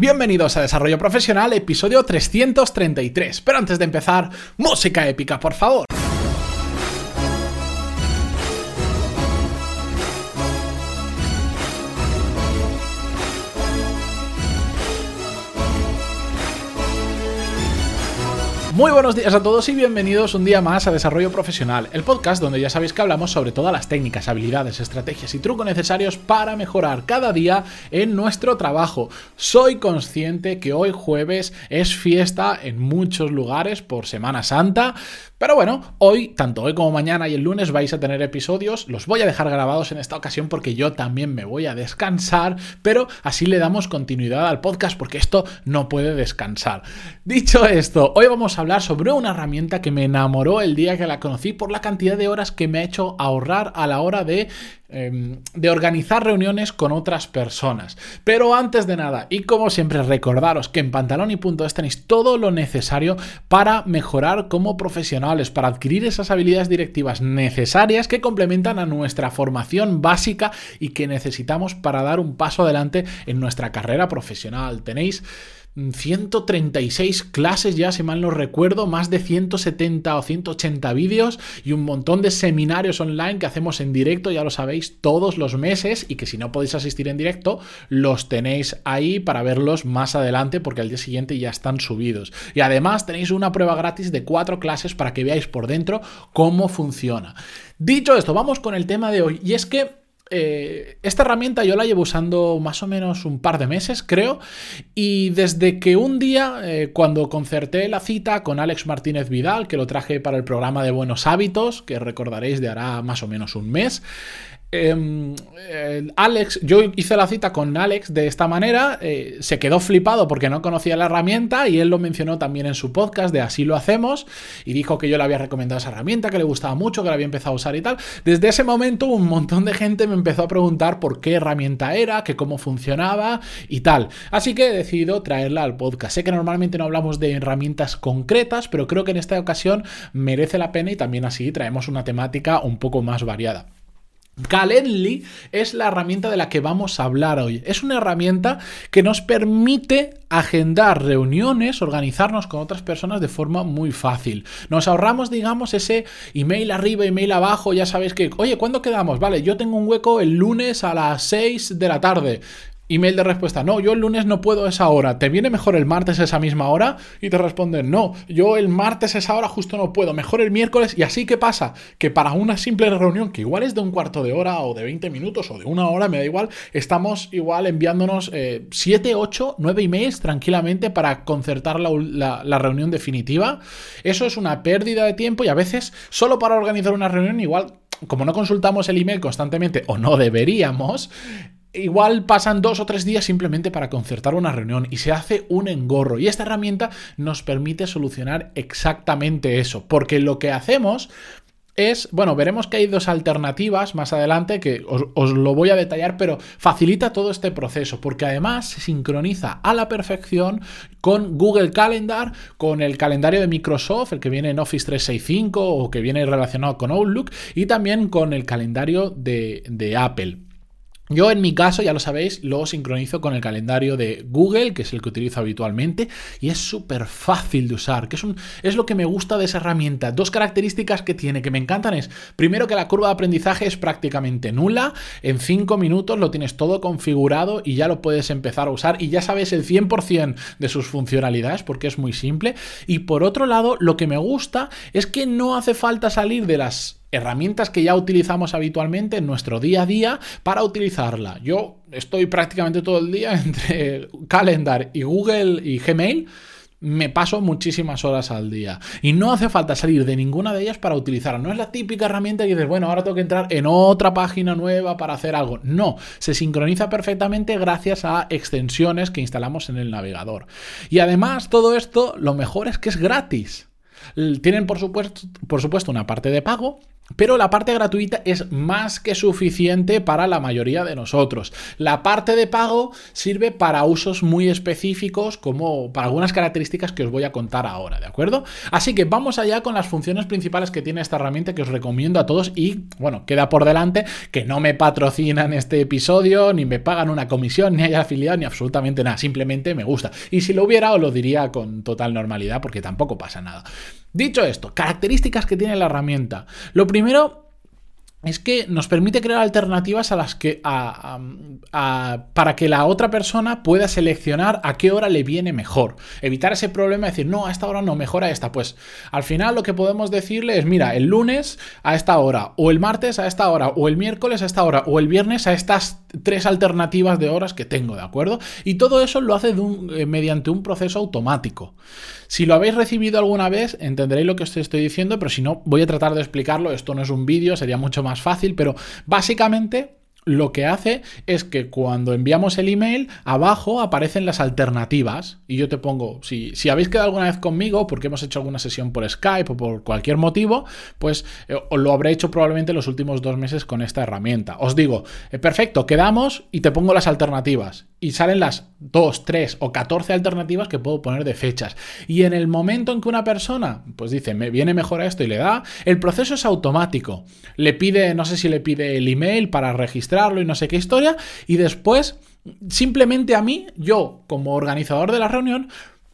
Bienvenidos a Desarrollo Profesional, episodio 333. Pero antes de empezar, música épica, por favor. Muy buenos días a todos y bienvenidos un día más a Desarrollo Profesional, el podcast donde ya sabéis que hablamos sobre todas las técnicas, habilidades, estrategias y trucos necesarios para mejorar cada día en nuestro trabajo. Soy consciente que hoy jueves es fiesta en muchos lugares por Semana Santa, pero bueno, hoy, tanto hoy como mañana y el lunes vais a tener episodios, los voy a dejar grabados en esta ocasión porque yo también me voy a descansar, pero así le damos continuidad al podcast porque esto no puede descansar. Dicho esto, hoy vamos a hablar sobre una herramienta que me enamoró el día que la conocí por la cantidad de horas que me ha hecho ahorrar a la hora de em, de organizar reuniones con otras personas. Pero antes de nada, y como siempre, recordaros que en pantaloni.es tenéis todo lo necesario para mejorar como profesionales, para adquirir esas habilidades directivas necesarias que complementan a nuestra formación básica y que necesitamos para dar un paso adelante en nuestra carrera profesional. Tenéis 136 clases ya, si mal no recuerdo, más de 170 o 180 vídeos y un montón de seminarios online que hacemos en directo, ya lo sabéis, todos los meses y que si no podéis asistir en directo, los tenéis ahí para verlos más adelante porque al día siguiente ya están subidos. Y además tenéis una prueba gratis de cuatro clases para que veáis por dentro cómo funciona. Dicho esto, vamos con el tema de hoy y es que eh, esta herramienta yo la llevo usando más o menos un par de meses, creo, y desde que un día, eh, cuando concerté la cita con Alex Martínez Vidal, que lo traje para el programa de Buenos Hábitos, que recordaréis de hará más o menos un mes, Em, Alex, yo hice la cita con Alex de esta manera, eh, se quedó flipado porque no conocía la herramienta y él lo mencionó también en su podcast de Así lo hacemos y dijo que yo le había recomendado esa herramienta, que le gustaba mucho, que la había empezado a usar y tal. Desde ese momento un montón de gente me empezó a preguntar por qué herramienta era, que cómo funcionaba y tal. Así que he decidido traerla al podcast. Sé que normalmente no hablamos de herramientas concretas, pero creo que en esta ocasión merece la pena y también así traemos una temática un poco más variada. Calendly es la herramienta de la que vamos a hablar hoy. Es una herramienta que nos permite agendar reuniones, organizarnos con otras personas de forma muy fácil. Nos ahorramos, digamos, ese email arriba, email abajo, ya sabéis que, oye, ¿cuándo quedamos? Vale, yo tengo un hueco el lunes a las 6 de la tarde. Email de respuesta, no, yo el lunes no puedo esa hora, ¿te viene mejor el martes esa misma hora? Y te responden, no, yo el martes esa hora justo no puedo, mejor el miércoles. Y así, ¿qué pasa? Que para una simple reunión, que igual es de un cuarto de hora o de 20 minutos o de una hora, me da igual, estamos igual enviándonos 7, 8, 9 emails tranquilamente para concertar la, la reunión definitiva. Eso es una pérdida de tiempo y a veces solo para organizar una reunión igual como no consultamos el email constantemente o no deberíamos, Igual pasan dos o tres días simplemente para concertar una reunión y se hace un engorro. Y esta herramienta nos permite solucionar exactamente eso. Porque lo que hacemos es, bueno, veremos que hay dos alternativas más adelante que os, lo voy a detallar, pero facilita todo este proceso porque además se sincroniza a la perfección con Google Calendar, con el calendario de Microsoft, el que viene en Office 365 o que viene relacionado con Outlook y también con el calendario de, de Apple. Yo en mi caso, ya lo sabéis, lo sincronizo con el calendario de Google, que es el que utilizo habitualmente, y es súper fácil de usar, que es, un, es lo que me gusta de esa herramienta. Dos características que tiene que me encantan es, primero que la curva de aprendizaje es prácticamente nula, en 5 minutos lo tienes todo configurado y ya lo puedes empezar a usar y ya sabes el 100% de sus funcionalidades porque es muy simple. Y por otro lado, lo que me gusta es que no hace falta salir de las herramientas que ya utilizamos habitualmente en nuestro día a día para utilizarla. Yo estoy prácticamente todo el día entre Calendar y Google y Gmail. Me paso muchísimas horas al día y no hace falta salir de ninguna de ellas para utilizarla. No es la típica herramienta que dices, bueno, ahora tengo que entrar en otra página nueva para hacer algo. No, se sincroniza perfectamente gracias a extensiones que instalamos en el navegador. Y además, todo esto, lo mejor es que es gratis. Tienen, por supuesto, por supuesto una parte de pago, pero la parte gratuita es más que suficiente para la mayoría de nosotros. La parte de pago sirve para usos muy específicos, como para algunas características que os voy a contar ahora, ¿de acuerdo? Así que vamos allá con las funciones principales que tiene esta herramienta que os recomiendo a todos y, bueno, queda por delante que no me patrocinan este episodio, ni me pagan una comisión, ni hay afiliado, ni absolutamente nada, simplemente me gusta. Y si lo hubiera, os lo diría con total normalidad, porque tampoco pasa nada. Dicho esto, características que tiene la herramienta. Lo primero es que nos permite crear alternativas a las que para que la otra persona pueda seleccionar a qué hora le viene mejor. Evitar ese problema de decir, no, a esta hora no, mejora esta. Pues al final lo que podemos decirle es, mira, el lunes a esta hora, o el martes a esta hora, o el miércoles a esta hora, o el viernes a estas tres alternativas de horas que tengo, ¿de acuerdo? Y todo eso lo hace eh, mediante un proceso automático. Si lo habéis recibido alguna vez, entenderéis lo que os estoy diciendo, pero si no, voy a tratar de explicarlo. Esto no es un vídeo, sería mucho más fácil, pero básicamente lo que hace es que cuando enviamos el email, abajo aparecen las alternativas. Y yo te pongo, si, si habéis quedado alguna vez conmigo, porque hemos hecho alguna sesión por Skype o por cualquier motivo, pues eh, lo habré hecho probablemente los últimos dos meses con esta herramienta. Os digo, eh, perfecto, quedamos y te pongo las alternativas. Y salen las 2, 3 o 14 alternativas que puedo poner de fechas. Y en el momento en que una persona, pues dice, me viene mejor a esto y le da, el proceso es automático. Le pide, no sé si le pide el email para registrar y no sé qué historia. Y después, simplemente a mí, yo como organizador de la reunión,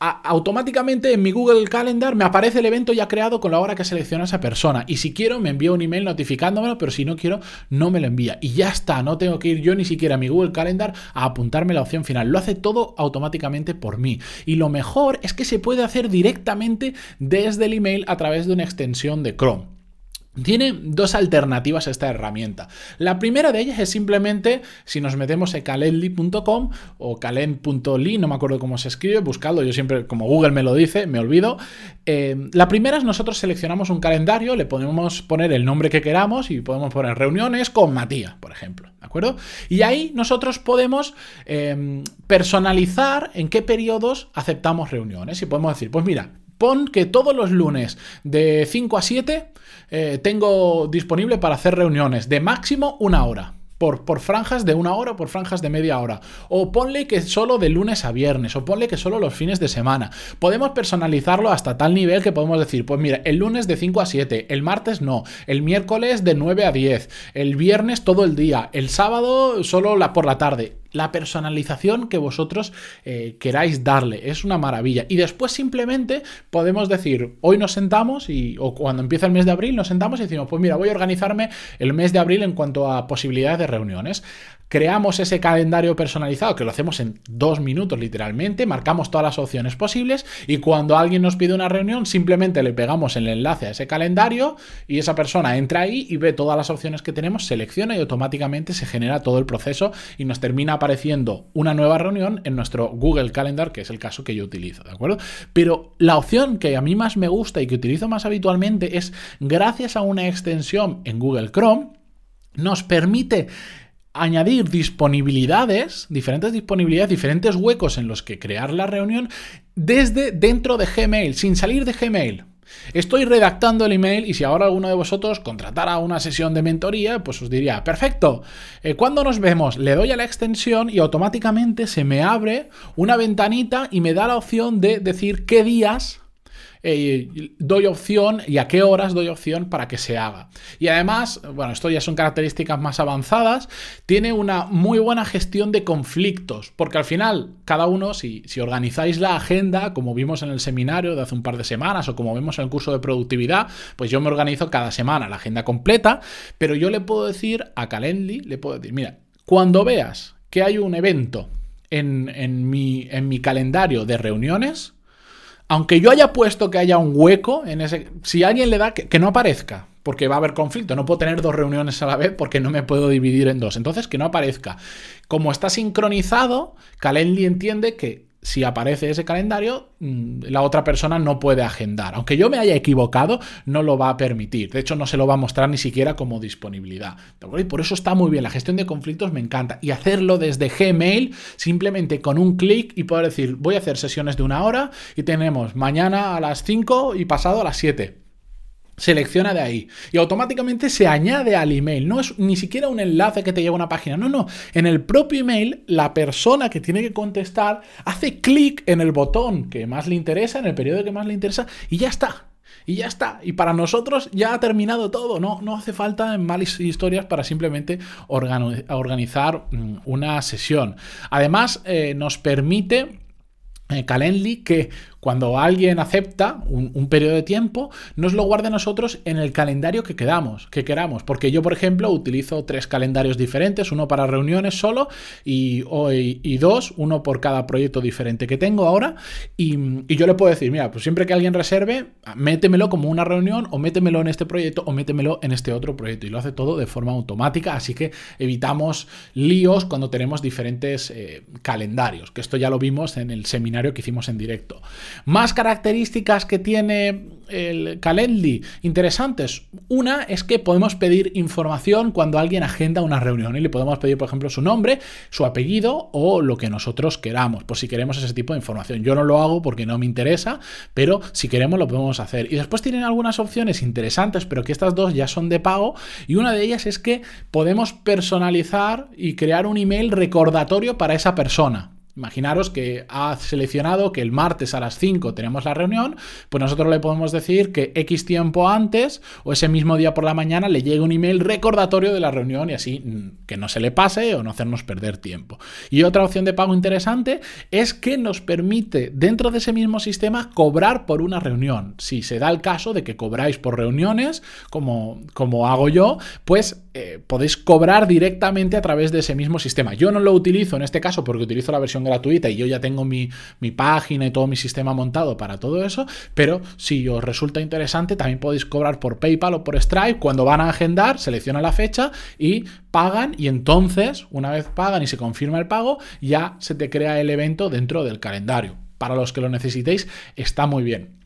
automáticamente en mi Google Calendar me aparece el evento ya creado con la hora que selecciona esa persona. Y si quiero, me envía un email notificándomelo, pero si no quiero, no me lo envía. Y ya está, no tengo que ir yo ni siquiera a mi Google Calendar a apuntarme la opción final. Lo hace todo automáticamente por mí. Y lo mejor es que se puede hacer directamente desde el email a través de una extensión de Chrome. Tiene dos alternativas a esta herramienta. La primera de ellas es simplemente, si nos metemos en calendly.com o calen.ly, no me acuerdo cómo se escribe, buscadlo, yo siempre, como Google me lo dice, me olvido. Eh, la primera es nosotros seleccionamos un calendario, le podemos poner el nombre que queramos y podemos poner reuniones con Matías, por ejemplo, ¿de acuerdo? Y ahí nosotros podemos em, personalizar en qué periodos aceptamos reuniones y podemos decir, pues mira, pon que todos los lunes de 5 a 7 eh, tengo disponible para hacer reuniones de máximo una hora. Por, por, franjas de una hora por franjas de media hora. O ponle que solo de lunes a viernes, o ponle que solo los fines de semana. Podemos personalizarlo hasta tal nivel que podemos decir, pues mira, el lunes de 5 a 7, el martes no, el miércoles de 9 a 10, el viernes todo el día, el sábado solo la, por la tarde la personalización que vosotros eh, queráis darle. Es una maravilla. Y después simplemente podemos decir, hoy nos sentamos y, o cuando empieza el mes de abril nos sentamos y decimos, pues mira, voy a organizarme el mes de abril en cuanto a posibilidades de reuniones creamos ese calendario personalizado, que lo hacemos en dos minutos literalmente, marcamos todas las opciones posibles y cuando alguien nos pide una reunión, simplemente le pegamos el enlace a ese calendario y esa persona entra ahí y ve todas las opciones que tenemos, selecciona y automáticamente se genera todo el proceso y nos termina apareciendo una nueva reunión en nuestro Google Calendar, que es el caso que yo utilizo, ¿de acuerdo? Pero la opción que a mí más me gusta y que utilizo más habitualmente es gracias a una extensión en Google Chrome, nos permite añadir disponibilidades, diferentes disponibilidades, diferentes huecos en los que crear la reunión desde dentro de Gmail, sin salir de Gmail. Estoy redactando el email y si ahora alguno de vosotros contratara una sesión de mentoría, pues os diría, perfecto, eh, cuando nos vemos? Le doy a la extensión y automáticamente se me abre una ventanita y me da la opción de decir qué días eh, doy opción y a qué horas doy opción para que se haga. Y además, bueno, esto ya son características más avanzadas, tiene una muy buena gestión de conflictos, porque al final, cada uno, si, si organizáis la agenda, como vimos en el seminario de hace un par de semanas o como vemos en el curso de productividad, pues yo me organizo cada semana la agenda completa, pero yo le puedo decir a Calendly, le puedo decir, mira, cuando veas que hay un evento en, en, mi, en mi calendario de reuniones, aunque yo haya puesto que haya un hueco en ese. Si alguien le da, que, no aparezca, porque va a haber conflicto. No puedo tener dos reuniones a la vez porque no me puedo dividir en dos. Entonces, que no aparezca. Como está sincronizado, Calendly entiende que si aparece ese calendario, mm, la otra persona no puede agendar. Aunque yo me haya equivocado, no lo va a permitir. De hecho, no se lo va a mostrar ni siquiera como disponibilidad. Y por eso está muy bien. La gestión de conflictos me encanta. Y hacerlo desde Gmail, simplemente con un clic y poder decir, voy a hacer sesiones de una hora y tenemos mañana a las 5 y pasado a las 7 selecciona de ahí y automáticamente se añade al email. No es ni siquiera un enlace que te lleva a una página. No, no. En el propio email, la persona que tiene que contestar hace clic en el botón que más le interesa, en el periodo que más le interesa, y ya está. Y ya está. Y para nosotros ya ha terminado todo. No, no hace falta en malas historias para simplemente organizar mm, una sesión. Además, eh, nos permite eh, Calendly que cuando alguien acepta un, periodo de tiempo, nos lo guarde a nosotros en el calendario que quedamos, que queramos. Porque yo, por ejemplo, utilizo tres calendarios diferentes, uno para reuniones solo y, dos, uno por cada proyecto diferente que tengo ahora. Y, y, yo le puedo decir, mira, pues siempre que alguien reserve, métemelo como una reunión o métemelo en este proyecto o métemelo en este otro proyecto. Y lo hace todo de forma automática, así que evitamos líos cuando tenemos diferentes eh, calendarios, que esto ya lo vimos en el seminario que hicimos en directo. Más características que tiene el Calendly interesantes. Una es que podemos pedir información cuando alguien agenda una reunión y le podemos pedir, por ejemplo, su nombre, su apellido o lo que nosotros queramos, por si queremos ese tipo de información. Yo no lo hago porque no me interesa, pero si queremos lo podemos hacer. Y después tienen algunas opciones interesantes, pero que estas dos ya son de pago y una de ellas es que podemos personalizar y crear un email recordatorio para esa persona. Imaginaros que ha seleccionado que el martes a las 5 tenemos la reunión, pues nosotros le podemos decir que X tiempo antes o ese mismo día por la mañana le llegue un email recordatorio de la reunión y así mm, que no se le pase o no hacernos perder tiempo. Y otra opción de pago interesante es que nos permite dentro de ese mismo sistema cobrar por una reunión. Si se da el caso de que cobráis por reuniones, como, como hago yo, pues eh, podéis cobrar directamente a través de ese mismo sistema. Yo no lo utilizo en este caso porque utilizo la versión gratuita y yo ya tengo mi, página y todo mi sistema montado para todo eso, pero si os resulta interesante también podéis cobrar por PayPal o por Stripe cuando van a agendar, selecciona la fecha y pagan y entonces, una vez pagan y se confirma el pago, ya se te crea el evento dentro del calendario. Para los que lo necesitéis, está muy bien.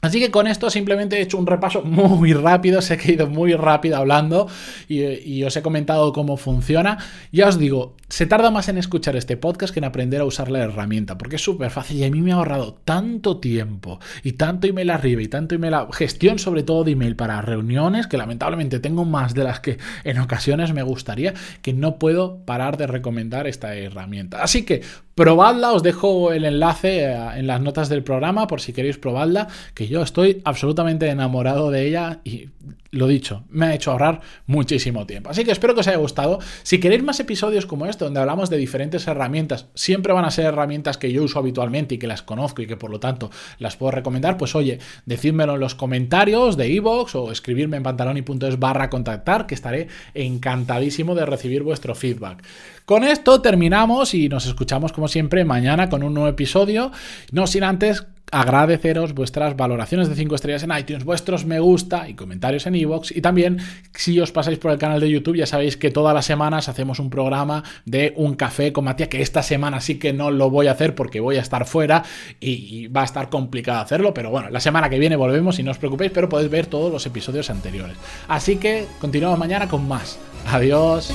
Así que con esto simplemente he hecho un repaso muy rápido, sé que he ido muy rápido hablando y, os he comentado cómo funciona. Ya os digo, se tarda más en escuchar este podcast que en aprender a usar la herramienta, porque es súper fácil y a mí me ha ahorrado tanto tiempo y tanto email arriba y tanto email, gestión sobre todo de email para reuniones, que lamentablemente tengo más de las que en ocasiones me gustaría, que no puedo parar de recomendar esta herramienta. Así que probadla, os dejo el enlace eh, en las notas del programa por si queréis probarla, que yo estoy absolutamente enamorado de ella y lo dicho, me ha hecho ahorrar muchísimo tiempo. Así que espero que os haya gustado. Si queréis más episodios como este, donde hablamos de diferentes herramientas, siempre van a ser herramientas que yo uso habitualmente y que las conozco y que por lo tanto las puedo recomendar, pues oye, decídmelo en los comentarios de iVoox o escribirme en pantaloni.es barra contactar, que estaré encantadísimo de recibir vuestro feedback. Con esto terminamos y nos escuchamos como siempre mañana con un nuevo episodio. No sin antes agradeceros vuestras valoraciones de 5 estrellas en iTunes, vuestros me gusta y comentarios en iVoox y también si os pasáis por el canal de YouTube ya sabéis que todas las semanas hacemos un programa de un café con Matías que esta semana sí que no lo voy a hacer porque voy a estar fuera y, va a estar complicado hacerlo, pero bueno, la semana que viene volvemos y no os preocupéis, pero podéis ver todos los episodios anteriores. Así que continuamos mañana con más. Adiós.